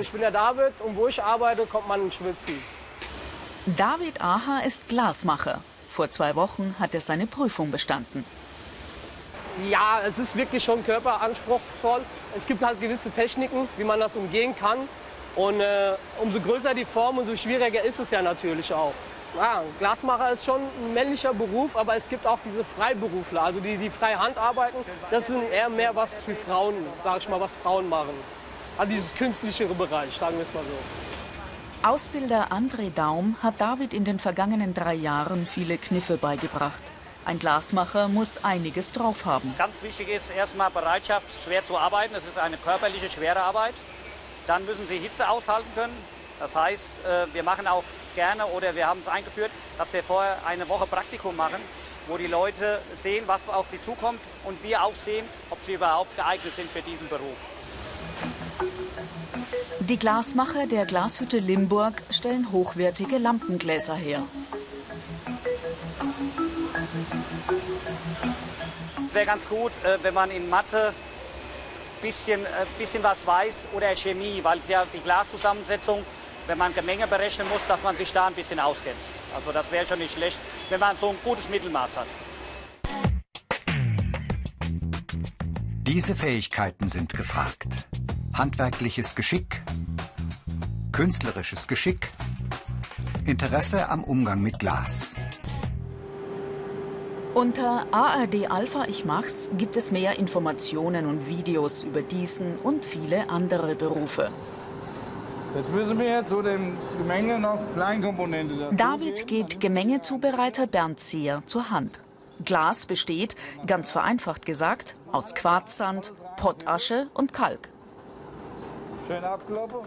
Ich bin der David und wo ich arbeite, kommt man ins Schwitzen. David Aha ist Glasmacher. Vor zwei Wochen hat er seine Prüfung bestanden. Ja, es ist wirklich schon körperanspruchsvoll. Es gibt halt gewisse Techniken, wie man das umgehen kann. Und äh, umso größer die Form, umso schwieriger ist es ja natürlich auch. Ja, Glasmacher ist schon ein männlicher Beruf, aber es gibt auch diese Freiberufler, also die, die frei Hand arbeiten. Das sind eher mehr was für Frauen, sag ich mal, was Frauen machen. Also dieses künstlichere Bereich, sagen wir es mal so. Ausbilder André Daum hat David in den vergangenen drei Jahren viele Kniffe beigebracht. Ein Glasmacher muss einiges drauf haben. Ganz wichtig ist erstmal Bereitschaft, schwer zu arbeiten. Das ist eine körperliche, schwere Arbeit. Dann müssen Sie Hitze aushalten können. Das heißt, äh, wir machen auch gerne oder wir haben es eingeführt, dass wir vorher eine Woche Praktikum machen, wo die Leute sehen, was auf sie zukommt und wir auch sehen, ob sie überhaupt geeignet sind für diesen Beruf. Die Glasmacher der Glashütte Limburg stellen hochwertige Lampengläser her. Es wäre ganz gut, äh, wenn man in Mathe bisschen, äh, bisschen was weiß oder Chemie, weil es ja die Glaszusammensetzung, wenn man Gemenge berechnen muss, dass man sich da ein bisschen auskennt. Also das wäre schon nicht schlecht, wenn man so ein gutes Mittelmaß hat. Diese Fähigkeiten sind gefragt. Handwerkliches Geschick, künstlerisches Geschick, Interesse am Umgang mit Glas. Unter ARD Alpha Ich Mach's gibt es mehr Informationen und Videos über diesen und viele andere Berufe. Jetzt müssen wir jetzt zu dem Gemenge noch Kleinkomponente David geht Gemengezubereiter Bernd Seher zur Hand. Glas besteht, ganz vereinfacht gesagt, aus Quarzsand, Pottasche und Kalk.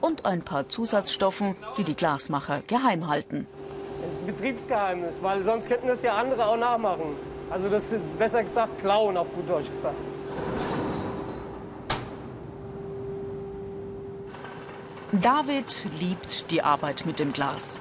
Und ein paar Zusatzstoffen, die die Glasmacher geheim halten. Es ist ein Betriebsgeheimnis, weil sonst könnten das ja andere auch nachmachen. Also das ist besser gesagt klauen, auf gut Deutsch gesagt. David liebt die Arbeit mit dem Glas.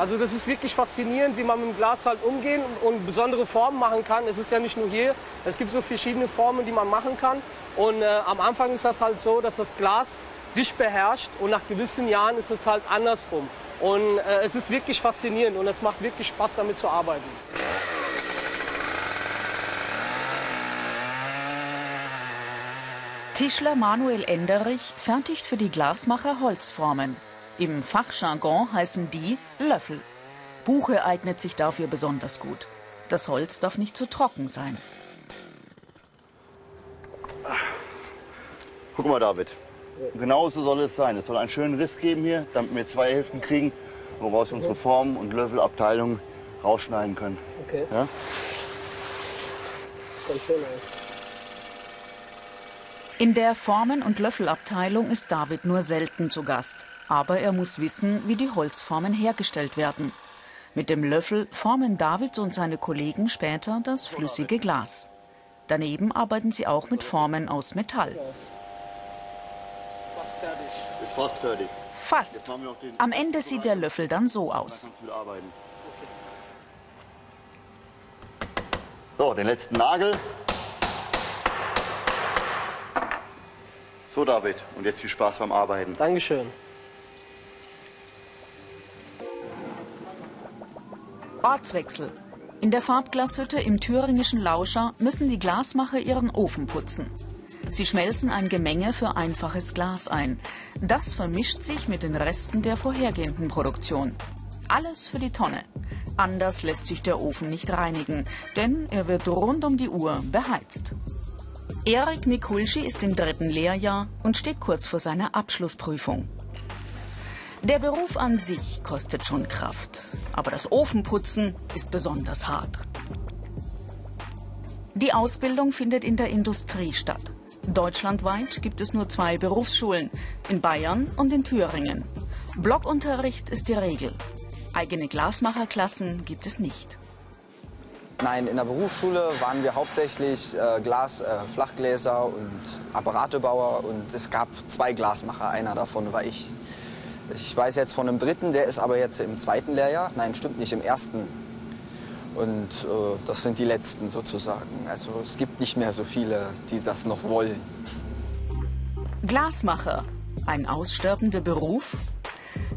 Also das ist wirklich faszinierend, wie man mit dem Glas halt umgehen und besondere Formen machen kann. Es ist ja nicht nur hier, es gibt so verschiedene Formen, die man machen kann. Und äh, am Anfang ist das halt so, dass das Glas dich beherrscht und nach gewissen Jahren ist es halt andersrum. Und äh, es ist wirklich faszinierend und es macht wirklich Spaß damit zu arbeiten. Tischler Manuel Enderich fertigt für die Glasmacher Holzformen. Im Fachjargon heißen die Löffel. Buche eignet sich dafür besonders gut. Das Holz darf nicht zu trocken sein. Guck mal, David. Genau so soll es sein. Es soll einen schönen Riss geben hier, damit wir zwei Hälften kriegen, woraus wir unsere Formen und Löffelabteilung rausschneiden können. Okay. Ja? Ganz schön aus. In der Formen- und Löffelabteilung ist David nur selten zu Gast. Aber er muss wissen, wie die Holzformen hergestellt werden. Mit dem Löffel formen David und seine Kollegen später das flüssige Glas. Daneben arbeiten sie auch mit Formen aus Metall. Fast fertig. Ist fast fertig. Fast. Am Ende sieht der Löffel dann so aus. So, den letzten Nagel. So, David. Und jetzt viel Spaß beim Arbeiten. Dankeschön. Ortswechsel. In der Farbglashütte im thüringischen Lauscher müssen die Glasmacher ihren Ofen putzen. Sie schmelzen ein Gemenge für einfaches Glas ein. Das vermischt sich mit den Resten der vorhergehenden Produktion. Alles für die Tonne. Anders lässt sich der Ofen nicht reinigen, denn er wird rund um die Uhr beheizt. Erik Mikulschi ist im dritten Lehrjahr und steht kurz vor seiner Abschlussprüfung. Der Beruf an sich kostet schon Kraft, aber das Ofenputzen ist besonders hart. Die Ausbildung findet in der Industrie statt. Deutschlandweit gibt es nur zwei Berufsschulen, in Bayern und in Thüringen. Blockunterricht ist die Regel. Eigene Glasmacherklassen gibt es nicht. Nein, in der Berufsschule waren wir hauptsächlich äh, Glas, äh, Flachgläser und Apparatebauer und es gab zwei Glasmacher. Einer davon war ich. Ich weiß jetzt von einem dritten, der ist aber jetzt im zweiten Lehrjahr. Nein, stimmt nicht, im ersten. Und äh, das sind die letzten sozusagen. Also es gibt nicht mehr so viele, die das noch wollen. Glasmacher, ein aussterbender Beruf?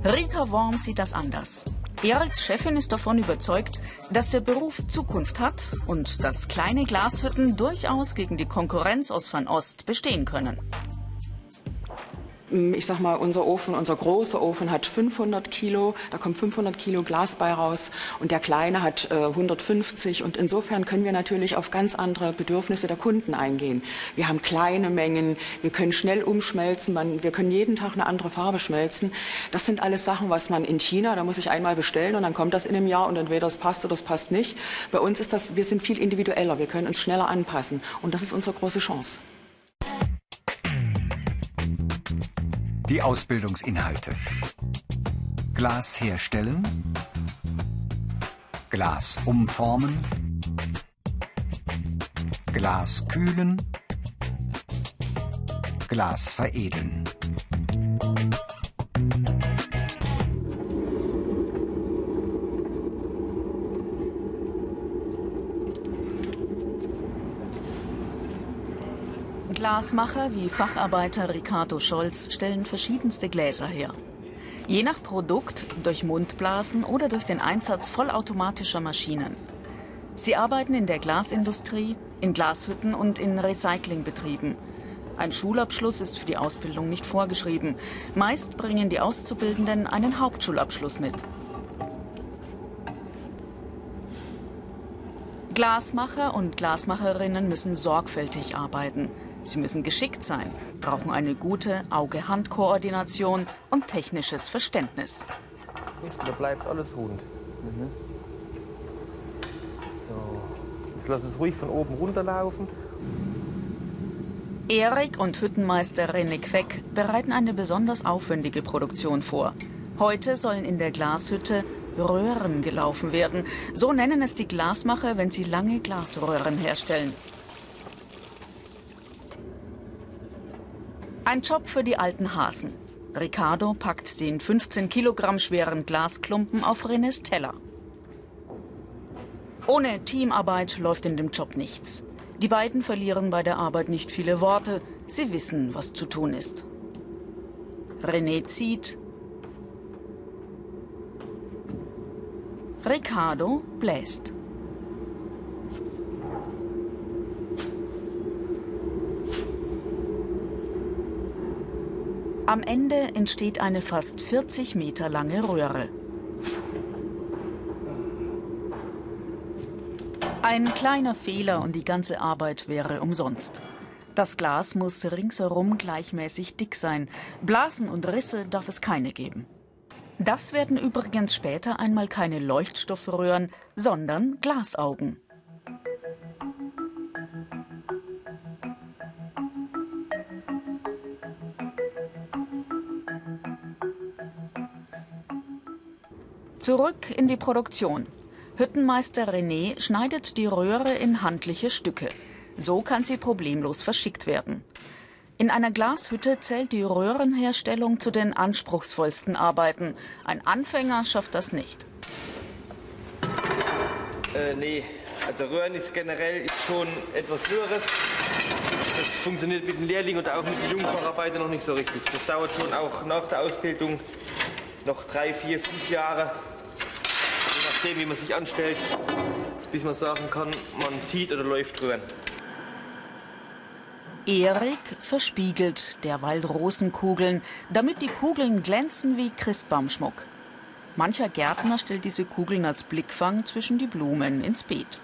Rita Worm sieht das anders. Eriks Chefin ist davon überzeugt, dass der Beruf Zukunft hat und dass kleine Glashütten durchaus gegen die Konkurrenz aus Fernost bestehen können. Ähm, ich sag mal, unser Ofen, unser großer Ofen hat 500 Kilo, da kommt 500 Kilo Glas bei raus und der kleine hat äh, 150 und insofern können wir natürlich auf ganz andere Bedürfnisse der Kunden eingehen. Wir haben kleine Mengen, wir können schnell umschmelzen, man, wir können jeden Tag eine andere Farbe schmelzen. Das sind alles Sachen, was man in China, da muss ich einmal bestellen und dann kommt das in einem Jahr und entweder es passt oder es passt nicht. Bei uns ist das, wir sind viel individueller, wir können uns schneller anpassen und das ist unsere große Chance. Die Ausbildungsinhalte. Glas herstellen. Glas umformen. Glas kühlen. Glas veredeln. Glasmacher wie Facharbeiter Ricardo Scholz stellen verschiedenste Gläser her. Je nach Produkt durch Mundblasen oder durch den Einsatz vollautomatischer Maschinen. Sie arbeiten in der Glasindustrie, in Glashütten und in Recyclingbetrieben. Ein Schulabschluss ist für die Ausbildung nicht vorgeschrieben. Meist bringen die Auszubildenden einen Hauptschulabschluss mit. Glasmacher und Glasmacherinnen müssen sorgfältig arbeiten. Sie müssen geschickt sein, brauchen eine gute Auge-Hand-Koordination und technisches Verständnis. da bleibt alles rund. Mhm. So, jetzt lass es ruhig von oben runterlaufen. Erik und Hüttenmeister René Queck bereiten eine besonders aufwendige Produktion vor. Heute sollen in der Glashütte Röhren gelaufen werden. So nennen es die Glasmacher, wenn sie lange Glasröhren herstellen. Ein Job für die alten Hasen. Ricardo packt den 15 Kilogramm schweren Glasklumpen auf Renés Teller. Ohne Teamarbeit läuft in dem Job nichts. Die beiden verlieren bei der Arbeit nicht viele Worte. Sie wissen, was zu tun ist. René zieht. Ricardo bläst. Am Ende entsteht eine fast 40 Meter lange Röhre. Ein kleiner Fehler und die ganze Arbeit wäre umsonst. Das Glas muss ringsherum gleichmäßig dick sein. Blasen und Risse darf es keine geben. Das werden übrigens später einmal keine Leuchtstoffröhren, sondern Glasaugen. Zurück in die Produktion. Hüttenmeister René schneidet die Röhre in handliche Stücke. So kann sie problemlos verschickt werden. In einer Glashütte zählt die Röhrenherstellung zu den anspruchsvollsten Arbeiten. Ein Anfänger schafft das nicht. Äh, nee, also Röhren ist generell schon etwas Höheres. Das funktioniert mit den Lehrlingen oder auch mit den Jungfacharbeitern noch nicht so richtig. Das dauert schon auch nach der Ausbildung noch drei, vier, fünf Jahre, nachdem, wie man sich anstellt, bis man sagen kann, man zieht oder läuft drüber. Erik verspiegelt derweil Rosenkugeln, damit die Kugeln glänzen wie Christbaumschmuck. Mancher Gärtner stellt diese Kugeln als Blickfang zwischen die Blumen ins Beet.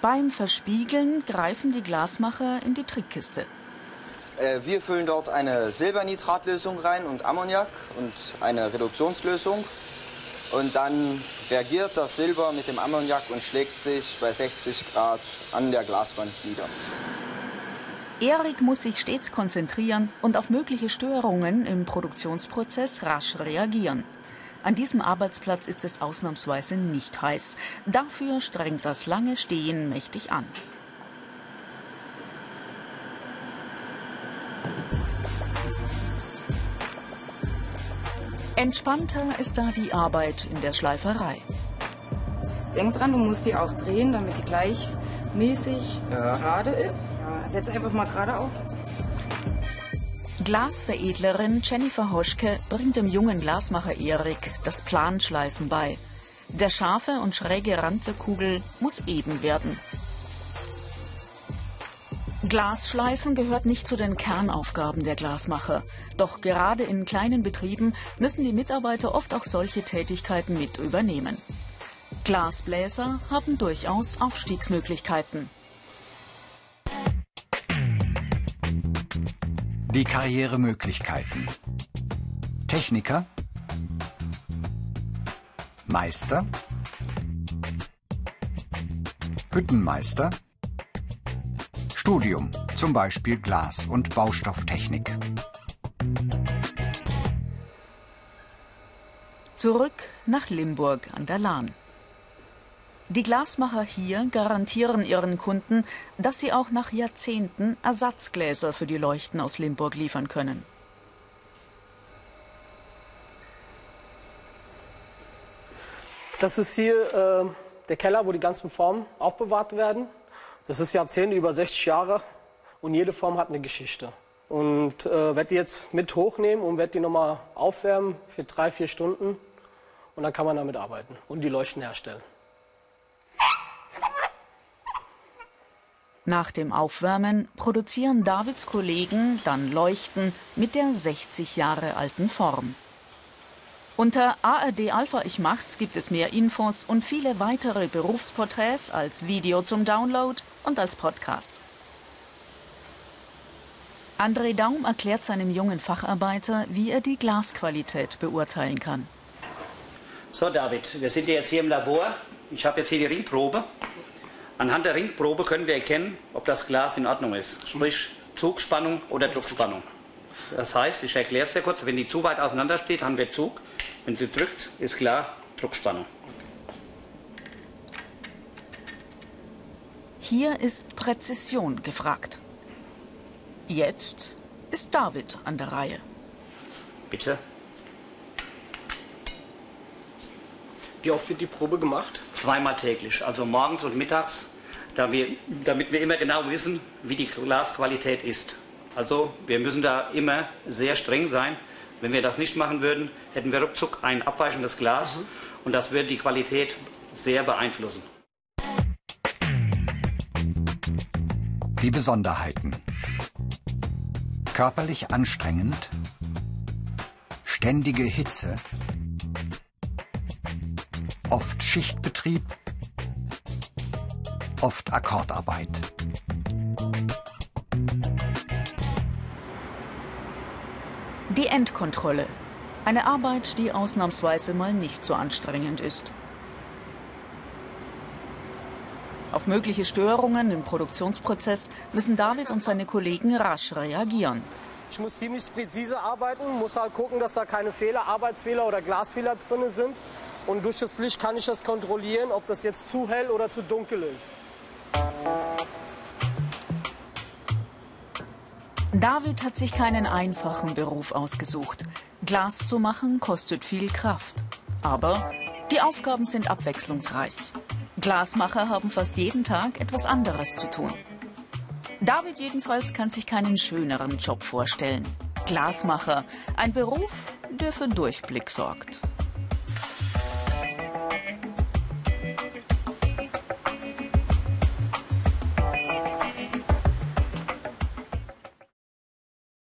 Beim Verspiegeln greifen die Glasmacher in die Trickkiste. Äh, wir füllen dort eine Silbernitratlösung rein und Ammoniak und eine Reduktionslösung. Und dann reagiert das Silber mit dem Ammoniak und schlägt sich bei 60 Grad an der Glaswand nieder. Erik muss sich stets konzentrieren und auf mögliche Störungen im Produktionsprozess rasch reagieren. An diesem Arbeitsplatz ist es ausnahmsweise nicht heiß. Dafür strengt das lange Stehen mächtig an. Entspannter ist da die Arbeit in der Schleiferei. Denk dran, du musst die auch drehen, damit die gleich mäßig gerade ist. Ja, setz einfach mal gerade auf. Glasveredlerin Jennifer Hoschke bringt dem jungen Glasmacher Erik das Planschleifen bei. Der scharfe und schräge Rand der Kugel muss eben werden. Glasschleifen gehört nicht zu den Kernaufgaben der Glasmacher. Doch gerade in kleinen Betrieben müssen die Mitarbeiter oft auch solche Tätigkeiten mit übernehmen. Glasbläser haben durchaus Aufstiegsmöglichkeiten. Die Karrieremöglichkeiten. Techniker, Meister, Hüttenmeister, Studium, zum Beispiel Glas- und Baustofftechnik. Zurück nach Limburg an der Lahn. Die Glasmacher hier garantieren ihren Kunden, dass sie auch nach Jahrzehnten Ersatzgläser für die Leuchten aus Limburg liefern können. Das ist hier äh, der Keller, wo die ganzen Formen aufbewahrt werden. Das ist Jahrzehnte, über 60 Jahre und jede Form hat eine Geschichte. Und äh, werde die jetzt mit hochnehmen und werde die nochmal aufwärmen für drei, vier Stunden. Und dann kann man damit arbeiten und die Leuchten herstellen. Nach dem Aufwärmen produzieren Davids Kollegen dann Leuchten mit der 60 Jahre alten Form. Unter ARD Alpha Ich Mach's gibt es mehr Infos und viele weitere Berufsporträts als Video zum Download und als Podcast. André Daum erklärt seinem jungen Facharbeiter, wie er die Glasqualität beurteilen kann. So David, wir sind jetzt hier im Labor. Ich habe jetzt hier die Ringprobe. Anhand der Ringprobe können wir erkennen, ob das Glas in Ordnung ist. Sprich Zugspannung oder Druckspannung. Das heißt, ich erkläre es sehr kurz, wenn die zu weit auseinander steht, haben wir Zug. Wenn sie drückt, ist klar Druckspannung. Hier ist Präzision gefragt. Jetzt ist David an der Reihe. Bitte. Wie oft wird die Probe gemacht? Zweimal täglich, also morgens und mittags, damit wir immer genau wissen, wie die Glasqualität ist. Also wir müssen da immer sehr streng sein. Wenn wir das nicht machen würden, hätten wir ruckzuck ein abweichendes Glas mhm. und das würde die Qualität sehr beeinflussen. Die Besonderheiten. Körperlich anstrengend, ständige Hitze, oft Schichtbetrieb, oft Akkordarbeit. Die Endkontrolle. Eine Arbeit, die ausnahmsweise mal nicht so anstrengend ist. Auf mögliche Störungen im Produktionsprozess müssen David und seine Kollegen rasch reagieren. Ich muss ziemlich präzise arbeiten, muss halt gucken, dass da keine Fehler, Arbeitsfehler oder Glasfehler drin sind. Und durch das Licht kann ich das kontrollieren, ob das jetzt zu hell oder zu dunkel ist. David hat sich keinen einfachen Beruf ausgesucht. Glas zu machen kostet viel Kraft. Aber die Aufgaben sind abwechslungsreich. Glasmacher haben fast jeden Tag etwas anderes zu tun. David jedenfalls kann sich keinen schöneren Job vorstellen. Glasmacher, ein Beruf, der für Durchblick sorgt.